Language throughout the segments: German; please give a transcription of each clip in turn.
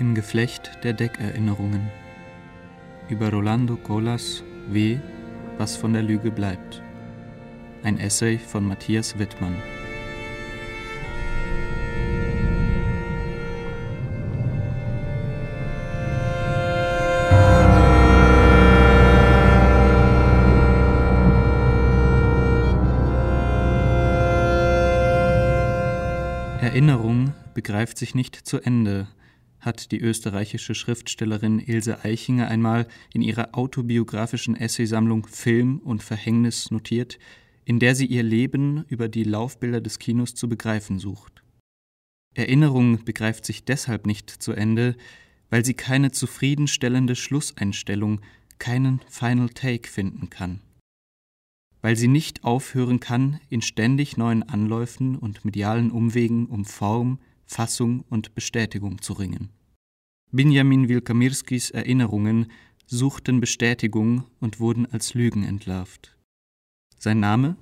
Im Geflecht der Deckerinnerungen über Rolando Colas W. Was von der Lüge bleibt. Ein Essay von Matthias Wittmann. Erinnerung begreift sich nicht zu Ende, hat die österreichische Schriftstellerin Ilse Eichinger einmal in ihrer autobiografischen Essaysammlung Film und Verhängnis notiert, in der sie ihr Leben über die Laufbilder des Kinos zu begreifen sucht. Erinnerung begreift sich deshalb nicht zu Ende, weil sie keine zufriedenstellende Schlusseinstellung, keinen Final Take finden kann. Weil sie nicht aufhören kann, in ständig neuen Anläufen und medialen Umwegen um Form, Fassung und Bestätigung zu ringen. Benjamin Wilkamirskis Erinnerungen suchten Bestätigung und wurden als Lügen entlarvt. Sein Name,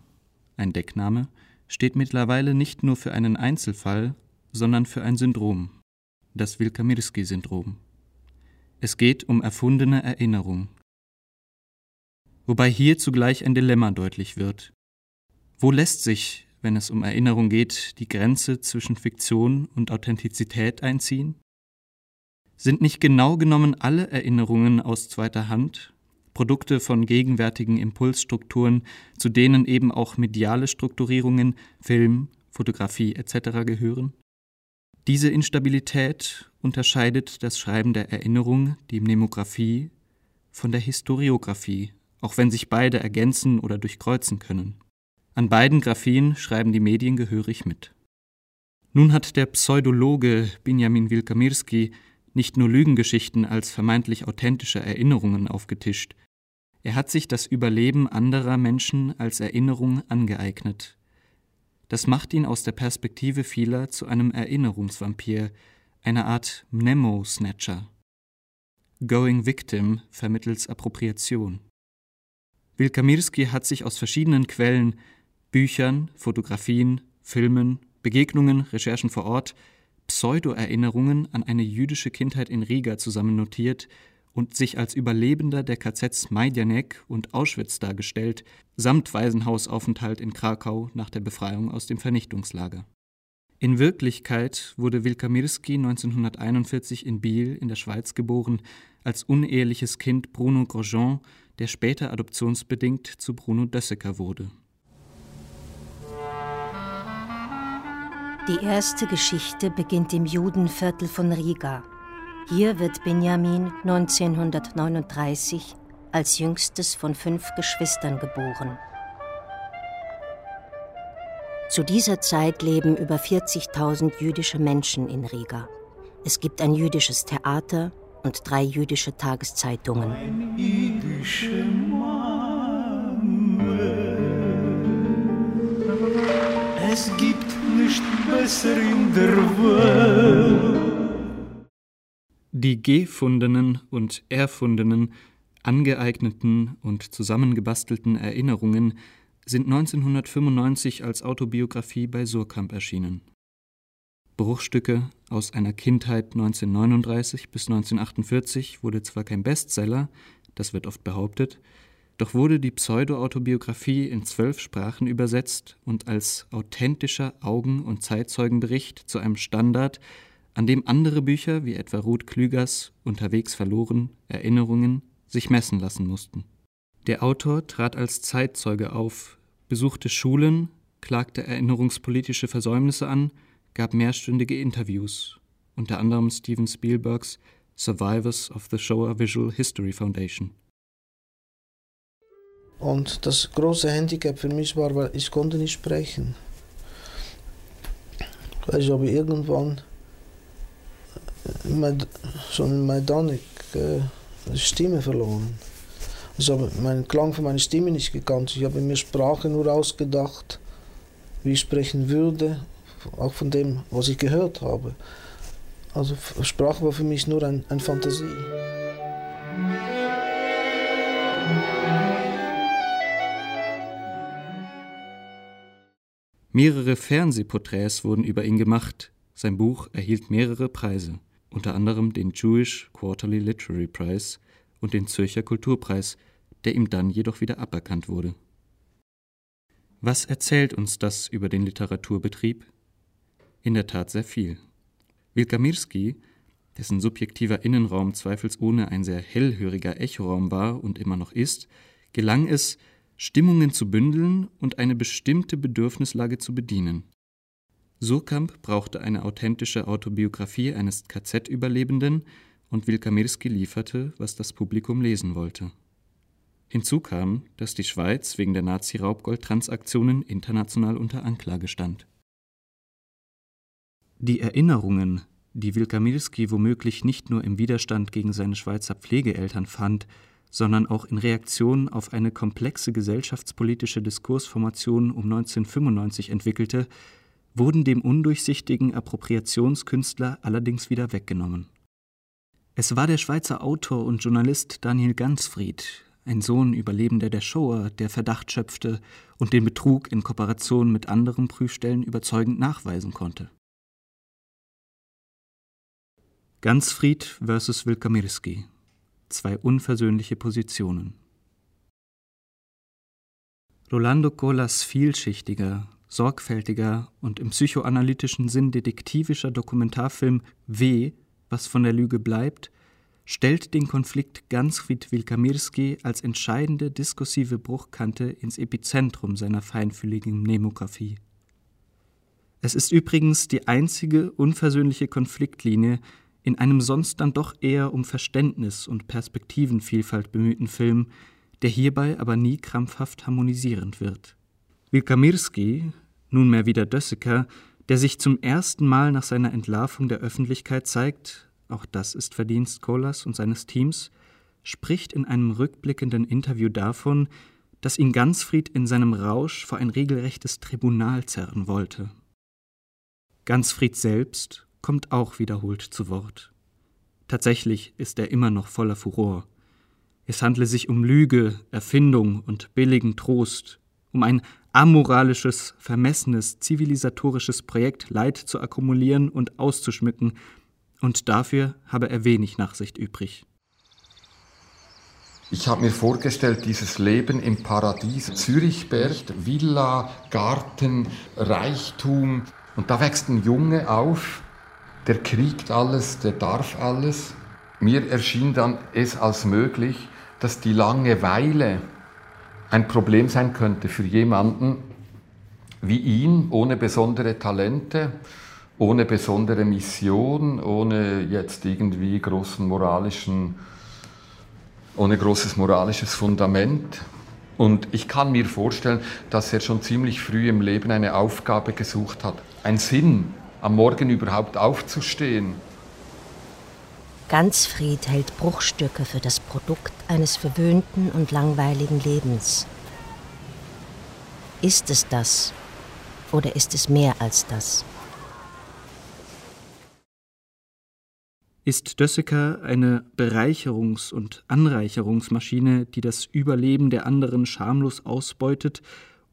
ein Deckname, steht mittlerweile nicht nur für einen Einzelfall, sondern für ein Syndrom, das Wilkamirski-Syndrom. Es geht um erfundene Erinnerung. Wobei hier zugleich ein Dilemma deutlich wird. Wo lässt sich wenn es um Erinnerung geht, die Grenze zwischen Fiktion und Authentizität einziehen? Sind nicht genau genommen alle Erinnerungen aus zweiter Hand, Produkte von gegenwärtigen Impulsstrukturen, zu denen eben auch mediale Strukturierungen, Film, Fotografie etc. gehören? Diese Instabilität unterscheidet das Schreiben der Erinnerung, die Mnemographie, von der Historiographie, auch wenn sich beide ergänzen oder durchkreuzen können. An beiden Graphien schreiben die Medien gehörig mit. Nun hat der Pseudologe Benjamin Wilkamirski nicht nur Lügengeschichten als vermeintlich authentische Erinnerungen aufgetischt, er hat sich das Überleben anderer Menschen als Erinnerung angeeignet. Das macht ihn aus der Perspektive vieler zu einem Erinnerungsvampir, einer Art Mnemo-Snatcher. Going Victim vermittels Appropriation. Wilkamirski hat sich aus verschiedenen Quellen Büchern, Fotografien, Filmen, Begegnungen, Recherchen vor Ort, Pseudo-Erinnerungen an eine jüdische Kindheit in Riga zusammennotiert und sich als Überlebender der KZs Majdanek und Auschwitz dargestellt, samt Waisenhausaufenthalt in Krakau nach der Befreiung aus dem Vernichtungslager. In Wirklichkeit wurde Wilkamirski 1941 in Biel in der Schweiz geboren, als uneheliches Kind Bruno Grosjean, der später adoptionsbedingt zu Bruno Dösseker wurde. Die erste Geschichte beginnt im Judenviertel von Riga. Hier wird Benjamin 1939 als jüngstes von fünf Geschwistern geboren. Zu dieser Zeit leben über 40.000 jüdische Menschen in Riga. Es gibt ein jüdisches Theater und drei jüdische Tageszeitungen. Es gibt nicht besser in der Welt. Die gefundenen und erfundenen, angeeigneten und zusammengebastelten Erinnerungen sind 1995 als Autobiografie bei Surkamp erschienen. Bruchstücke aus einer Kindheit 1939 bis 1948 wurde zwar kein Bestseller, das wird oft behauptet, doch wurde die Pseudo-Autobiografie in zwölf Sprachen übersetzt und als authentischer Augen- und Zeitzeugenbericht zu einem Standard, an dem andere Bücher wie etwa Ruth Klügers Unterwegs verloren, Erinnerungen sich messen lassen mussten. Der Autor trat als Zeitzeuge auf, besuchte Schulen, klagte erinnerungspolitische Versäumnisse an, gab mehrstündige Interviews, unter anderem Steven Spielbergs Survivors of the Shoah Visual History Foundation. Und das große Handicap für mich war, weil ich konnte nicht sprechen. Ich habe irgendwann schon in Majdanek äh, Stimme verloren. Ich habe meinen Klang von meiner Stimme nicht gekannt. Ich habe mir Sprache nur ausgedacht, wie ich sprechen würde, auch von dem, was ich gehört habe. Also Sprache war für mich nur ein, eine Fantasie. Mehrere Fernsehporträts wurden über ihn gemacht, sein Buch erhielt mehrere Preise. unter anderem den Jewish Quarterly Literary Prize und den Zürcher Kulturpreis, der ihm dann jedoch wieder aberkannt wurde. Was erzählt uns das über den Literaturbetrieb? In der Tat sehr viel. Wilkamirski, dessen subjektiver Innenraum zweifelsohne ein sehr hellhöriger Echoraum war und immer noch ist, gelang es, Stimmungen zu bündeln und eine bestimmte Bedürfnislage zu bedienen. Surkamp brauchte eine authentische Autobiografie eines KZ-Überlebenden und Wilkamirski lieferte, was das Publikum lesen wollte. Hinzu kam, dass die Schweiz wegen der Nazi-Raubgold-Transaktionen international unter Anklage stand. Die Erinnerungen, die Wilkamirski womöglich nicht nur im Widerstand gegen seine Schweizer Pflegeeltern fand, sondern auch in Reaktion auf eine komplexe gesellschaftspolitische Diskursformation um 1995 entwickelte, wurden dem undurchsichtigen Appropriationskünstler allerdings wieder weggenommen. Es war der Schweizer Autor und Journalist Daniel Gansfried, ein Sohn Überlebender der Shoah, der Verdacht schöpfte und den Betrug in Kooperation mit anderen Prüfstellen überzeugend nachweisen konnte. Gansfried versus Wilkamirski. Zwei unversöhnliche Positionen. Rolando Colas vielschichtiger, sorgfältiger und im psychoanalytischen Sinn detektivischer Dokumentarfilm W, was von der Lüge bleibt, stellt den Konflikt Gansfried-Wilkamirski als entscheidende diskursive Bruchkante ins Epizentrum seiner feinfühligen Mnemographie. Es ist übrigens die einzige unversöhnliche Konfliktlinie in einem sonst dann doch eher um Verständnis und Perspektivenvielfalt bemühten Film, der hierbei aber nie krampfhaft harmonisierend wird. Wilkamirski, nunmehr wieder Dösseker, der sich zum ersten Mal nach seiner Entlarvung der Öffentlichkeit zeigt, auch das ist Verdienst Kohlers und seines Teams, spricht in einem rückblickenden Interview davon, dass ihn Gansfried in seinem Rausch vor ein regelrechtes Tribunal zerren wollte. Gansfried selbst kommt auch wiederholt zu Wort. Tatsächlich ist er immer noch voller Furor. Es handle sich um Lüge, Erfindung und billigen Trost, um ein amoralisches, vermessenes, zivilisatorisches Projekt Leid zu akkumulieren und auszuschmücken, und dafür habe er wenig Nachsicht übrig. Ich habe mir vorgestellt, dieses Leben im Paradies, Zürichberg, Villa, Garten, Reichtum. Und da wächst ein Junge auf, der kriegt alles, der darf alles. Mir erschien dann es als möglich, dass die Langeweile ein Problem sein könnte für jemanden wie ihn, ohne besondere Talente, ohne besondere Mission, ohne jetzt irgendwie großen moralischen, ohne großes moralisches Fundament. Und ich kann mir vorstellen, dass er schon ziemlich früh im Leben eine Aufgabe gesucht hat, einen Sinn, am Morgen überhaupt aufzustehen. Gansfried hält Bruchstücke für das Produkt eines verwöhnten und langweiligen Lebens. Ist es das oder ist es mehr als das? Ist Dösseker eine Bereicherungs- und Anreicherungsmaschine, die das Überleben der anderen schamlos ausbeutet,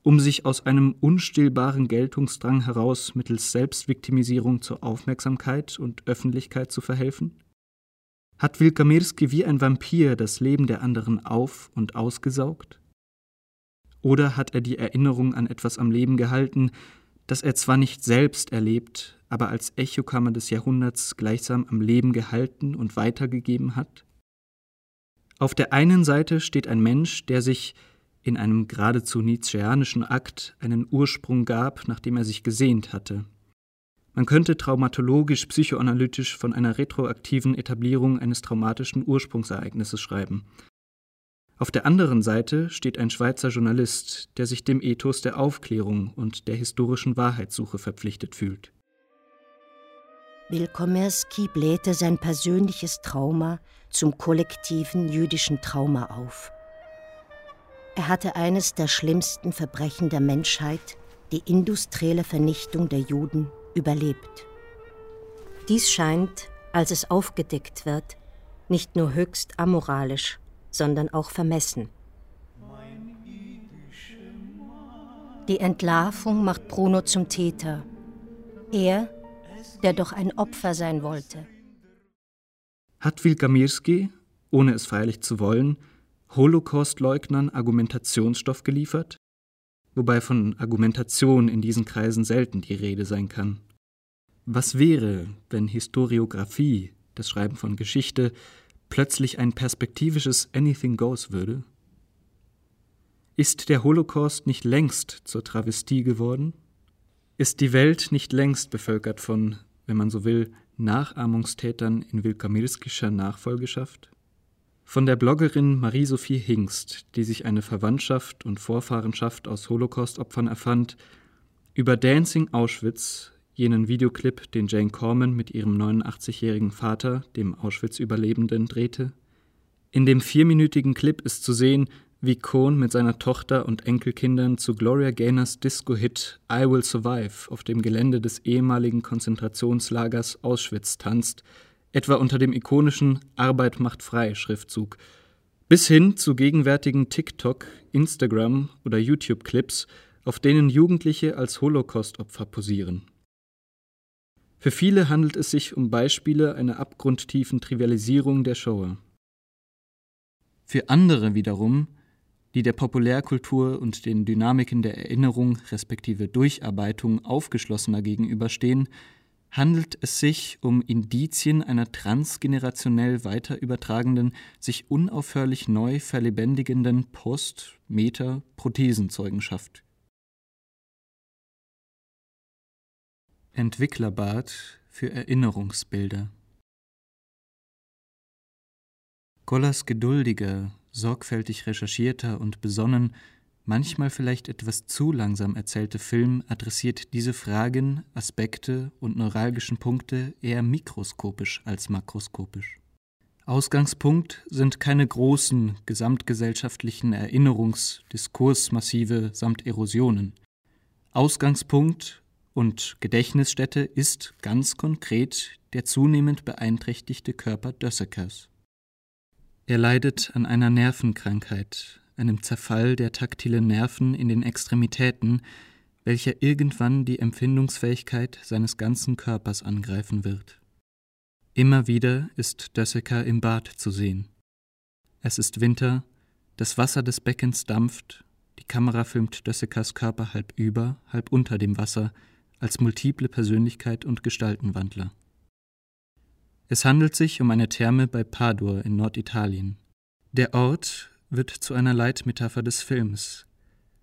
um sich aus einem unstillbaren Geltungsdrang heraus mittels Selbstviktimisierung zur Aufmerksamkeit und Öffentlichkeit zu verhelfen? Hat Wilkamirski wie ein Vampir das Leben der anderen auf und ausgesaugt? Oder hat er die Erinnerung an etwas am Leben gehalten, das er zwar nicht selbst erlebt, aber als Echokammer des Jahrhunderts gleichsam am Leben gehalten und weitergegeben hat? Auf der einen Seite steht ein Mensch, der sich in einem geradezu nietzscheanischen Akt einen Ursprung gab, nachdem er sich gesehnt hatte. Man könnte traumatologisch psychoanalytisch von einer retroaktiven Etablierung eines traumatischen Ursprungsereignisses schreiben. Auf der anderen Seite steht ein Schweizer Journalist, der sich dem Ethos der Aufklärung und der historischen Wahrheitssuche verpflichtet fühlt. Wilkomirski blähte sein persönliches Trauma zum kollektiven jüdischen Trauma auf. Er hatte eines der schlimmsten Verbrechen der Menschheit, die industrielle Vernichtung der Juden, überlebt. Dies scheint, als es aufgedeckt wird, nicht nur höchst amoralisch, sondern auch vermessen. Die Entlarvung macht Bruno zum Täter. Er, der doch ein Opfer sein wollte. Hat Wilkamirski, ohne es freilich zu wollen, Holocaust-Leugnern Argumentationsstoff geliefert? Wobei von Argumentation in diesen Kreisen selten die Rede sein kann. Was wäre, wenn Historiographie, das Schreiben von Geschichte, plötzlich ein perspektivisches Anything Goes würde? Ist der Holocaust nicht längst zur Travestie geworden? Ist die Welt nicht längst bevölkert von, wenn man so will, Nachahmungstätern in wilkamirskischer Nachfolgeschaft? Von der Bloggerin Marie-Sophie Hingst, die sich eine Verwandtschaft und Vorfahrenschaft aus Holocaust-Opfern erfand, über Dancing Auschwitz, jenen Videoclip, den Jane Corman mit ihrem 89-jährigen Vater, dem Auschwitz-Überlebenden, drehte. In dem vierminütigen Clip ist zu sehen, wie Cohn mit seiner Tochter und Enkelkindern zu Gloria Gaynors Disco-Hit I Will Survive auf dem Gelände des ehemaligen Konzentrationslagers Auschwitz tanzt, etwa unter dem ikonischen Arbeit macht frei Schriftzug, bis hin zu gegenwärtigen TikTok, Instagram oder YouTube-Clips, auf denen Jugendliche als Holocaust-Opfer posieren. Für viele handelt es sich um Beispiele einer abgrundtiefen Trivialisierung der Shoah. Für andere wiederum die der Populärkultur und den Dynamiken der Erinnerung respektive Durcharbeitung aufgeschlossener gegenüberstehen, handelt es sich um Indizien einer transgenerationell weiter übertragenden, sich unaufhörlich neu verlebendigenden Post-, Meta-, Prothesenzeugenschaft. Entwicklerbad für Erinnerungsbilder Gollers geduldiger, sorgfältig recherchierter und besonnen, manchmal vielleicht etwas zu langsam erzählte Film adressiert diese Fragen, Aspekte und neuralgischen Punkte eher mikroskopisch als makroskopisch. Ausgangspunkt sind keine großen gesamtgesellschaftlichen Erinnerungs-, Diskursmassive samt Erosionen. Ausgangspunkt und Gedächtnisstätte ist ganz konkret der zunehmend beeinträchtigte Körper Dössekers. Er leidet an einer Nervenkrankheit, einem Zerfall der taktilen Nerven in den Extremitäten, welcher irgendwann die Empfindungsfähigkeit seines ganzen Körpers angreifen wird. Immer wieder ist Dösseker im Bad zu sehen. Es ist Winter, das Wasser des Beckens dampft, die Kamera filmt Dössekers Körper halb über, halb unter dem Wasser, als multiple Persönlichkeit und Gestaltenwandler. Es handelt sich um eine Therme bei Padua in Norditalien. Der Ort wird zu einer Leitmetapher des Films,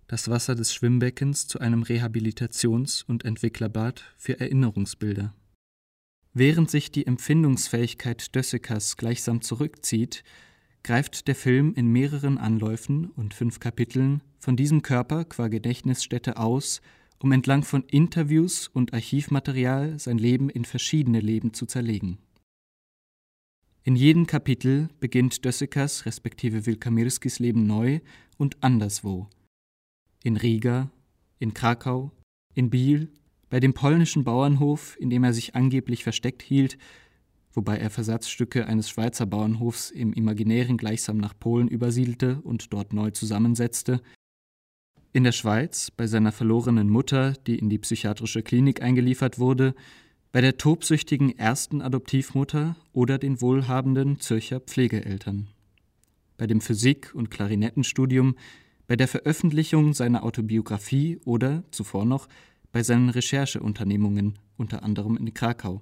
das Wasser des Schwimmbeckens zu einem Rehabilitations- und Entwicklerbad für Erinnerungsbilder. Während sich die Empfindungsfähigkeit Dössekers gleichsam zurückzieht, greift der Film in mehreren Anläufen und fünf Kapiteln von diesem Körper qua Gedächtnisstätte aus, um entlang von Interviews und Archivmaterial sein Leben in verschiedene Leben zu zerlegen. In jedem Kapitel beginnt Dössekers respektive Wilkamirskis Leben neu und anderswo. In Riga, in Krakau, in Biel, bei dem polnischen Bauernhof, in dem er sich angeblich versteckt hielt, wobei er Versatzstücke eines Schweizer Bauernhofs im Imaginären gleichsam nach Polen übersiedelte und dort neu zusammensetzte, in der Schweiz bei seiner verlorenen Mutter, die in die psychiatrische Klinik eingeliefert wurde, bei der tobsüchtigen ersten Adoptivmutter oder den wohlhabenden Zürcher Pflegeeltern, bei dem Physik- und Klarinettenstudium, bei der Veröffentlichung seiner Autobiografie oder, zuvor noch, bei seinen Rechercheunternehmungen, unter anderem in Krakau,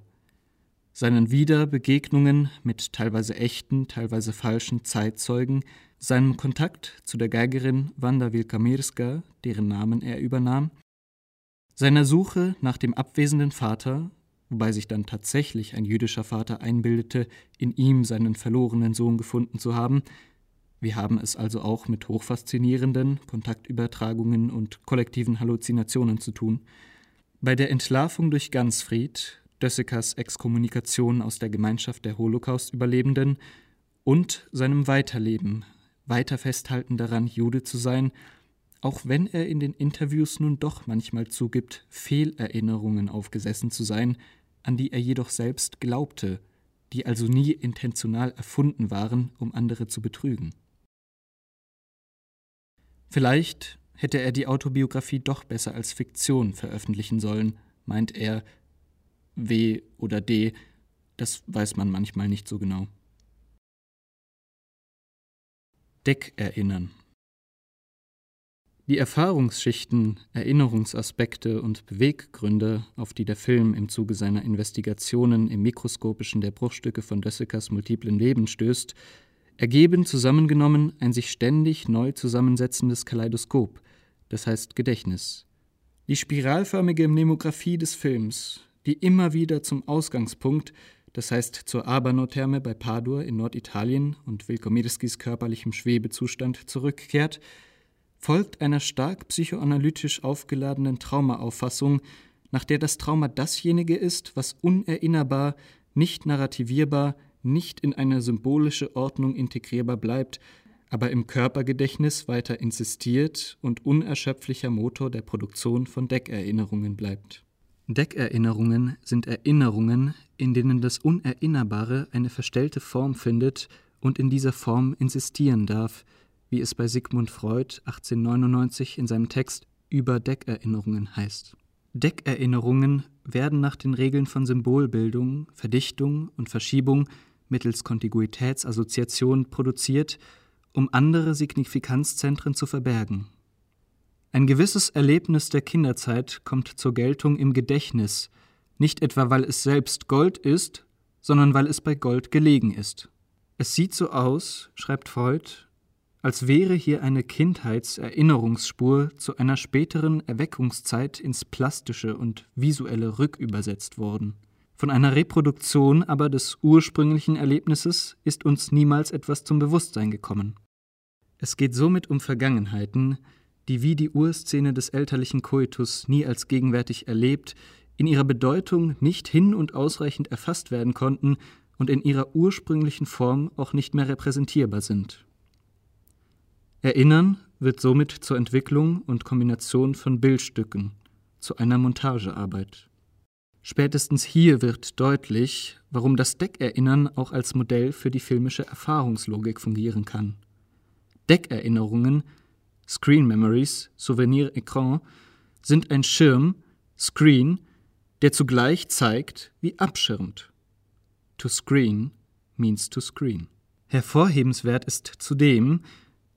seinen Wiederbegegnungen mit teilweise echten, teilweise falschen Zeitzeugen, seinem Kontakt zu der Geigerin Wanda Wilkamirska, deren Namen er übernahm, seiner Suche nach dem abwesenden Vater wobei sich dann tatsächlich ein jüdischer Vater einbildete, in ihm seinen verlorenen Sohn gefunden zu haben. Wir haben es also auch mit hochfaszinierenden Kontaktübertragungen und kollektiven Halluzinationen zu tun. Bei der Entlarvung durch Gansfried, Dössekers Exkommunikation aus der Gemeinschaft der Holocaust-Überlebenden und seinem Weiterleben, weiter festhalten daran, Jude zu sein, auch wenn er in den Interviews nun doch manchmal zugibt, Fehlerinnerungen aufgesessen zu sein, an die er jedoch selbst glaubte, die also nie intentional erfunden waren, um andere zu betrügen. Vielleicht hätte er die Autobiografie doch besser als Fiktion veröffentlichen sollen, meint er. W oder D, das weiß man manchmal nicht so genau. Deckerinnern. Die Erfahrungsschichten, Erinnerungsaspekte und Beweggründe, auf die der Film im Zuge seiner Investigationen im Mikroskopischen der Bruchstücke von Dössekers multiplen Leben stößt, ergeben zusammengenommen ein sich ständig neu zusammensetzendes Kaleidoskop, das heißt Gedächtnis. Die spiralförmige Mnemographie des Films, die immer wieder zum Ausgangspunkt, das heißt zur Abano-Therme bei Padua in Norditalien und Wilkomirskis körperlichem Schwebezustand zurückkehrt, folgt einer stark psychoanalytisch aufgeladenen Traumaauffassung, nach der das Trauma dasjenige ist, was unerinnerbar, nicht narrativierbar, nicht in eine symbolische Ordnung integrierbar bleibt, aber im Körpergedächtnis weiter insistiert und unerschöpflicher Motor der Produktion von Deckerinnerungen bleibt. Deckerinnerungen sind Erinnerungen, in denen das Unerinnerbare eine verstellte Form findet und in dieser Form insistieren darf, wie es bei Sigmund Freud 1899 in seinem Text über Deckerinnerungen heißt. Deckerinnerungen werden nach den Regeln von Symbolbildung, Verdichtung und Verschiebung mittels Kontiguitätsassoziation produziert, um andere Signifikanzzentren zu verbergen. Ein gewisses Erlebnis der Kinderzeit kommt zur Geltung im Gedächtnis, nicht etwa weil es selbst Gold ist, sondern weil es bei Gold gelegen ist. Es sieht so aus, schreibt Freud, als wäre hier eine Kindheitserinnerungsspur zu einer späteren Erweckungszeit ins Plastische und Visuelle rückübersetzt worden. Von einer Reproduktion aber des ursprünglichen Erlebnisses ist uns niemals etwas zum Bewusstsein gekommen. Es geht somit um Vergangenheiten, die wie die Urszene des elterlichen Koitus nie als gegenwärtig erlebt, in ihrer Bedeutung nicht hin und ausreichend erfasst werden konnten und in ihrer ursprünglichen Form auch nicht mehr repräsentierbar sind. Erinnern wird somit zur Entwicklung und Kombination von Bildstücken, zu einer Montagearbeit. Spätestens hier wird deutlich, warum das Deckerinnern auch als Modell für die filmische Erfahrungslogik fungieren kann. Deckerinnerungen, Screen Memories, Souvenir Écran, sind ein Schirm, Screen, der zugleich zeigt wie abschirmt. To screen means to screen. Hervorhebenswert ist zudem,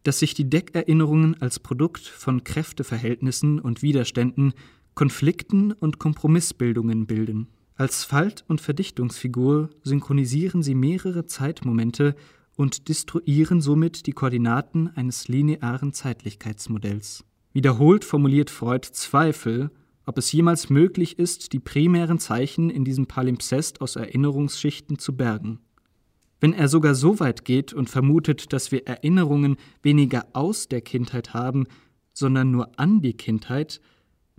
dass sich die Deckerinnerungen als Produkt von Kräfteverhältnissen und Widerständen, Konflikten und Kompromissbildungen bilden. Als Falt- und Verdichtungsfigur synchronisieren sie mehrere Zeitmomente und destruieren somit die Koordinaten eines linearen Zeitlichkeitsmodells. Wiederholt formuliert Freud Zweifel, ob es jemals möglich ist, die primären Zeichen in diesem Palimpsest aus Erinnerungsschichten zu bergen. Wenn er sogar so weit geht und vermutet, dass wir Erinnerungen weniger aus der Kindheit haben, sondern nur an die Kindheit,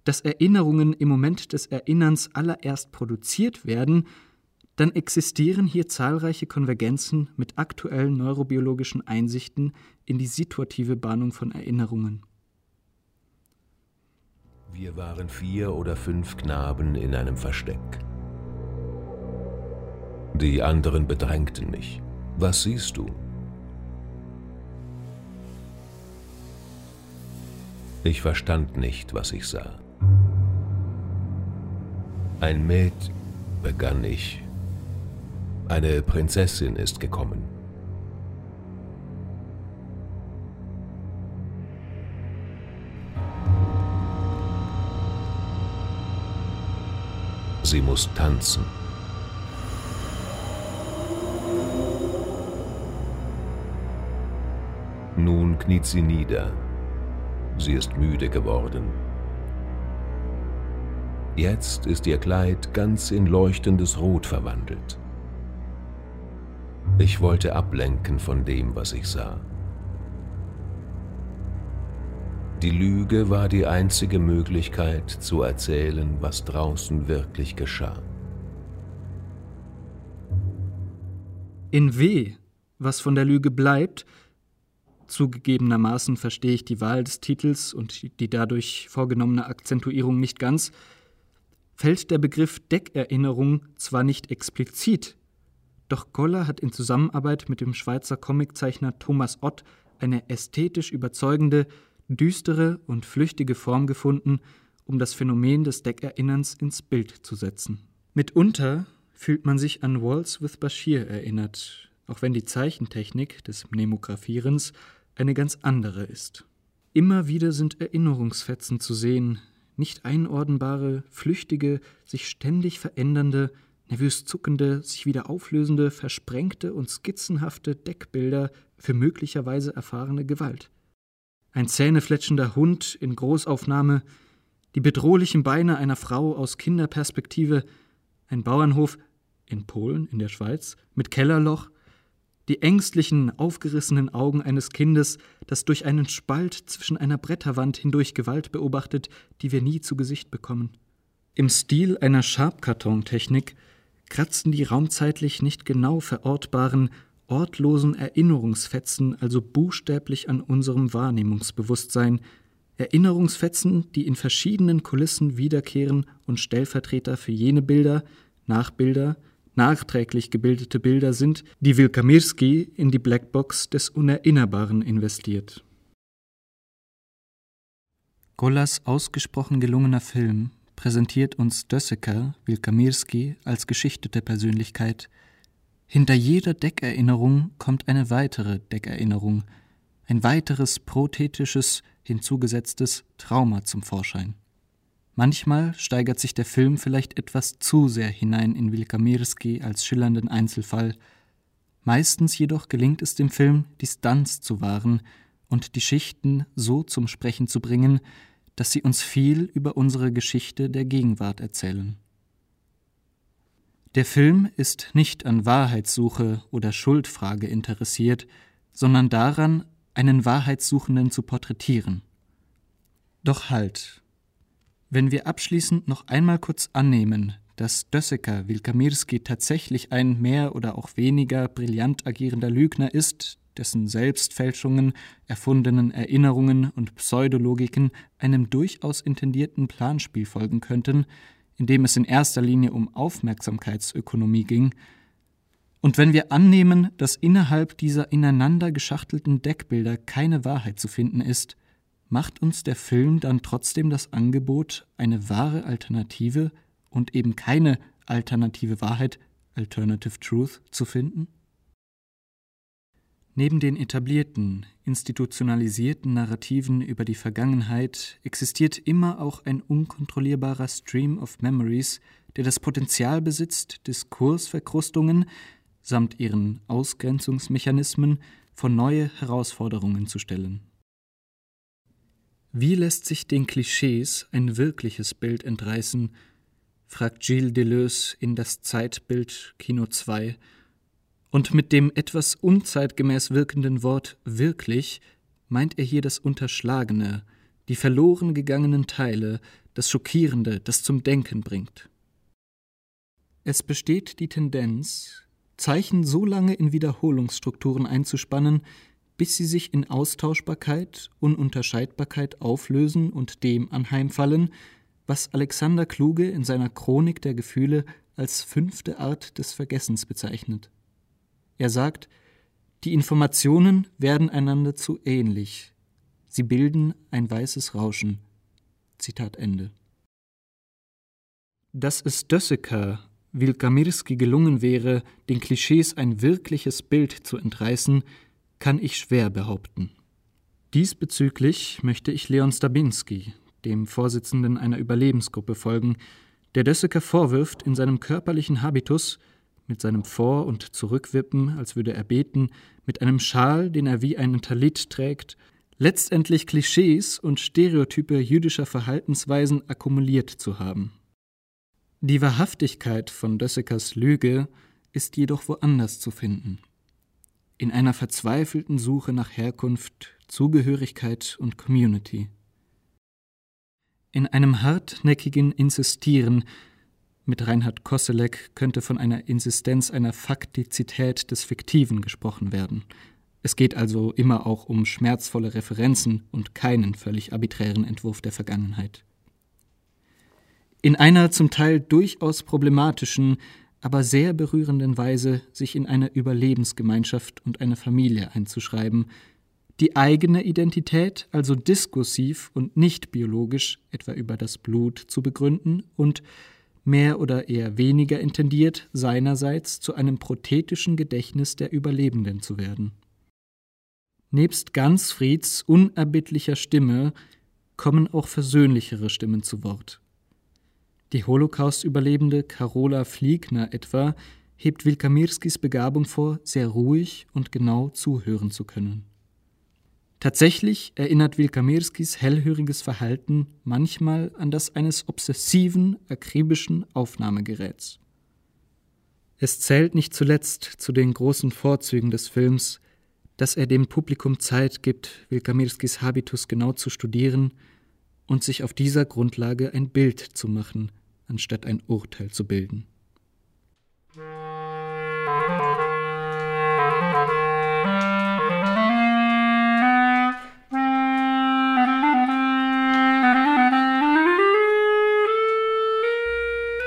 dass Erinnerungen im Moment des Erinnerns allererst produziert werden, dann existieren hier zahlreiche Konvergenzen mit aktuellen neurobiologischen Einsichten in die situative Bahnung von Erinnerungen. Wir waren vier oder fünf Knaben in einem Versteck. Die anderen bedrängten mich. Was siehst du? Ich verstand nicht, was ich sah. Ein Mäd, begann ich. Eine Prinzessin ist gekommen. Sie muss tanzen. Kniet sie nieder. Sie ist müde geworden. Jetzt ist ihr Kleid ganz in leuchtendes Rot verwandelt. Ich wollte ablenken von dem, was ich sah. Die Lüge war die einzige Möglichkeit zu erzählen, was draußen wirklich geschah. In W, was von der Lüge bleibt, Zugegebenermaßen verstehe ich die Wahl des Titels und die dadurch vorgenommene Akzentuierung nicht ganz, fällt der Begriff Deckerinnerung zwar nicht explizit, doch Goller hat in Zusammenarbeit mit dem Schweizer Comiczeichner Thomas Ott eine ästhetisch überzeugende, düstere und flüchtige Form gefunden, um das Phänomen des Deckerinnerns ins Bild zu setzen. Mitunter fühlt man sich an Waltz with Bashir erinnert, auch wenn die Zeichentechnik des Mnemographierens eine ganz andere ist. Immer wieder sind Erinnerungsfetzen zu sehen, nicht einordnbare, flüchtige, sich ständig verändernde, nervös zuckende, sich wieder auflösende, versprengte und skizzenhafte Deckbilder für möglicherweise erfahrene Gewalt. Ein zähnefletschender Hund in Großaufnahme, die bedrohlichen Beine einer Frau aus Kinderperspektive, ein Bauernhof in Polen, in der Schweiz, mit Kellerloch, die ängstlichen, aufgerissenen Augen eines Kindes, das durch einen Spalt zwischen einer Bretterwand hindurch Gewalt beobachtet, die wir nie zu Gesicht bekommen. Im Stil einer Schabkartontechnik kratzen die raumzeitlich nicht genau verortbaren, ortlosen Erinnerungsfetzen also buchstäblich an unserem Wahrnehmungsbewusstsein, Erinnerungsfetzen, die in verschiedenen Kulissen wiederkehren und Stellvertreter für jene Bilder, Nachbilder, nachträglich gebildete Bilder sind, die Wilkamirski in die Blackbox des Unerinnerbaren investiert. Gollas ausgesprochen gelungener Film präsentiert uns Dösseker, Wilkamirski, als geschichtete Persönlichkeit. Hinter jeder Deckerinnerung kommt eine weitere Deckerinnerung, ein weiteres prothetisches, hinzugesetztes Trauma zum Vorschein. Manchmal steigert sich der Film vielleicht etwas zu sehr hinein in Wilkamirski als schillernden Einzelfall. Meistens jedoch gelingt es dem Film, Distanz zu wahren und die Schichten so zum Sprechen zu bringen, dass sie uns viel über unsere Geschichte der Gegenwart erzählen. Der Film ist nicht an Wahrheitssuche oder Schuldfrage interessiert, sondern daran, einen Wahrheitssuchenden zu porträtieren. Doch halt, wenn wir abschließend noch einmal kurz annehmen, dass Dösseker Wilkamirski tatsächlich ein mehr oder auch weniger brillant agierender Lügner ist, dessen Selbstfälschungen, erfundenen Erinnerungen und Pseudologiken einem durchaus intendierten Planspiel folgen könnten, in dem es in erster Linie um Aufmerksamkeitsökonomie ging, und wenn wir annehmen, dass innerhalb dieser ineinander geschachtelten Deckbilder keine Wahrheit zu finden ist, macht uns der Film dann trotzdem das Angebot, eine wahre Alternative und eben keine alternative Wahrheit, Alternative Truth, zu finden? Neben den etablierten, institutionalisierten Narrativen über die Vergangenheit existiert immer auch ein unkontrollierbarer Stream of Memories, der das Potenzial besitzt, Diskursverkrustungen samt ihren Ausgrenzungsmechanismen vor neue Herausforderungen zu stellen. Wie lässt sich den Klischees ein wirkliches Bild entreißen, fragt Gilles Deleuze in das Zeitbild Kino 2, und mit dem etwas unzeitgemäß wirkenden Wort wirklich meint er hier das Unterschlagene, die verloren gegangenen Teile, das Schockierende, das zum Denken bringt. Es besteht die Tendenz, Zeichen so lange in Wiederholungsstrukturen einzuspannen, bis sie sich in Austauschbarkeit, Ununterscheidbarkeit auflösen und dem anheimfallen, was Alexander Kluge in seiner Chronik der Gefühle als fünfte Art des Vergessens bezeichnet. Er sagt, die Informationen werden einander zu ähnlich. Sie bilden ein weißes Rauschen. Zitat Ende. Dass es Dösseker, Wilkamirski gelungen wäre, den Klischees ein wirkliches Bild zu entreißen, kann ich schwer behaupten. Diesbezüglich möchte ich Leon Stabinski, dem Vorsitzenden einer Überlebensgruppe, folgen, der Dösseker vorwirft, in seinem körperlichen Habitus, mit seinem Vor- und Zurückwippen, als würde er beten, mit einem Schal, den er wie einen Talit trägt, letztendlich Klischees und Stereotype jüdischer Verhaltensweisen akkumuliert zu haben. Die Wahrhaftigkeit von Dössekers Lüge ist jedoch woanders zu finden in einer verzweifelten Suche nach Herkunft, Zugehörigkeit und Community. In einem hartnäckigen Insistieren mit Reinhard Kosselek könnte von einer Insistenz einer Faktizität des Fiktiven gesprochen werden. Es geht also immer auch um schmerzvolle Referenzen und keinen völlig arbiträren Entwurf der Vergangenheit. In einer zum Teil durchaus problematischen, aber sehr berührenden Weise sich in eine Überlebensgemeinschaft und eine Familie einzuschreiben, die eigene Identität also diskursiv und nicht biologisch, etwa über das Blut, zu begründen und mehr oder eher weniger intendiert seinerseits zu einem prothetischen Gedächtnis der Überlebenden zu werden. Nebst Gansfrieds unerbittlicher Stimme kommen auch versöhnlichere Stimmen zu Wort. Die Holocaust-Überlebende Carola Fliegner etwa hebt Wilkamirskis Begabung vor, sehr ruhig und genau zuhören zu können. Tatsächlich erinnert Wilkamirskis hellhöriges Verhalten manchmal an das eines obsessiven, akribischen Aufnahmegeräts. Es zählt nicht zuletzt zu den großen Vorzügen des Films, dass er dem Publikum Zeit gibt, Wilkamirskis Habitus genau zu studieren und sich auf dieser Grundlage ein Bild zu machen, anstatt ein Urteil zu bilden.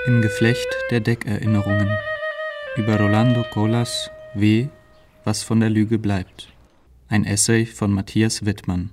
Im Geflecht der Deckerinnerungen über Rolando Colas W. Was von der Lüge bleibt. Ein Essay von Matthias Wittmann.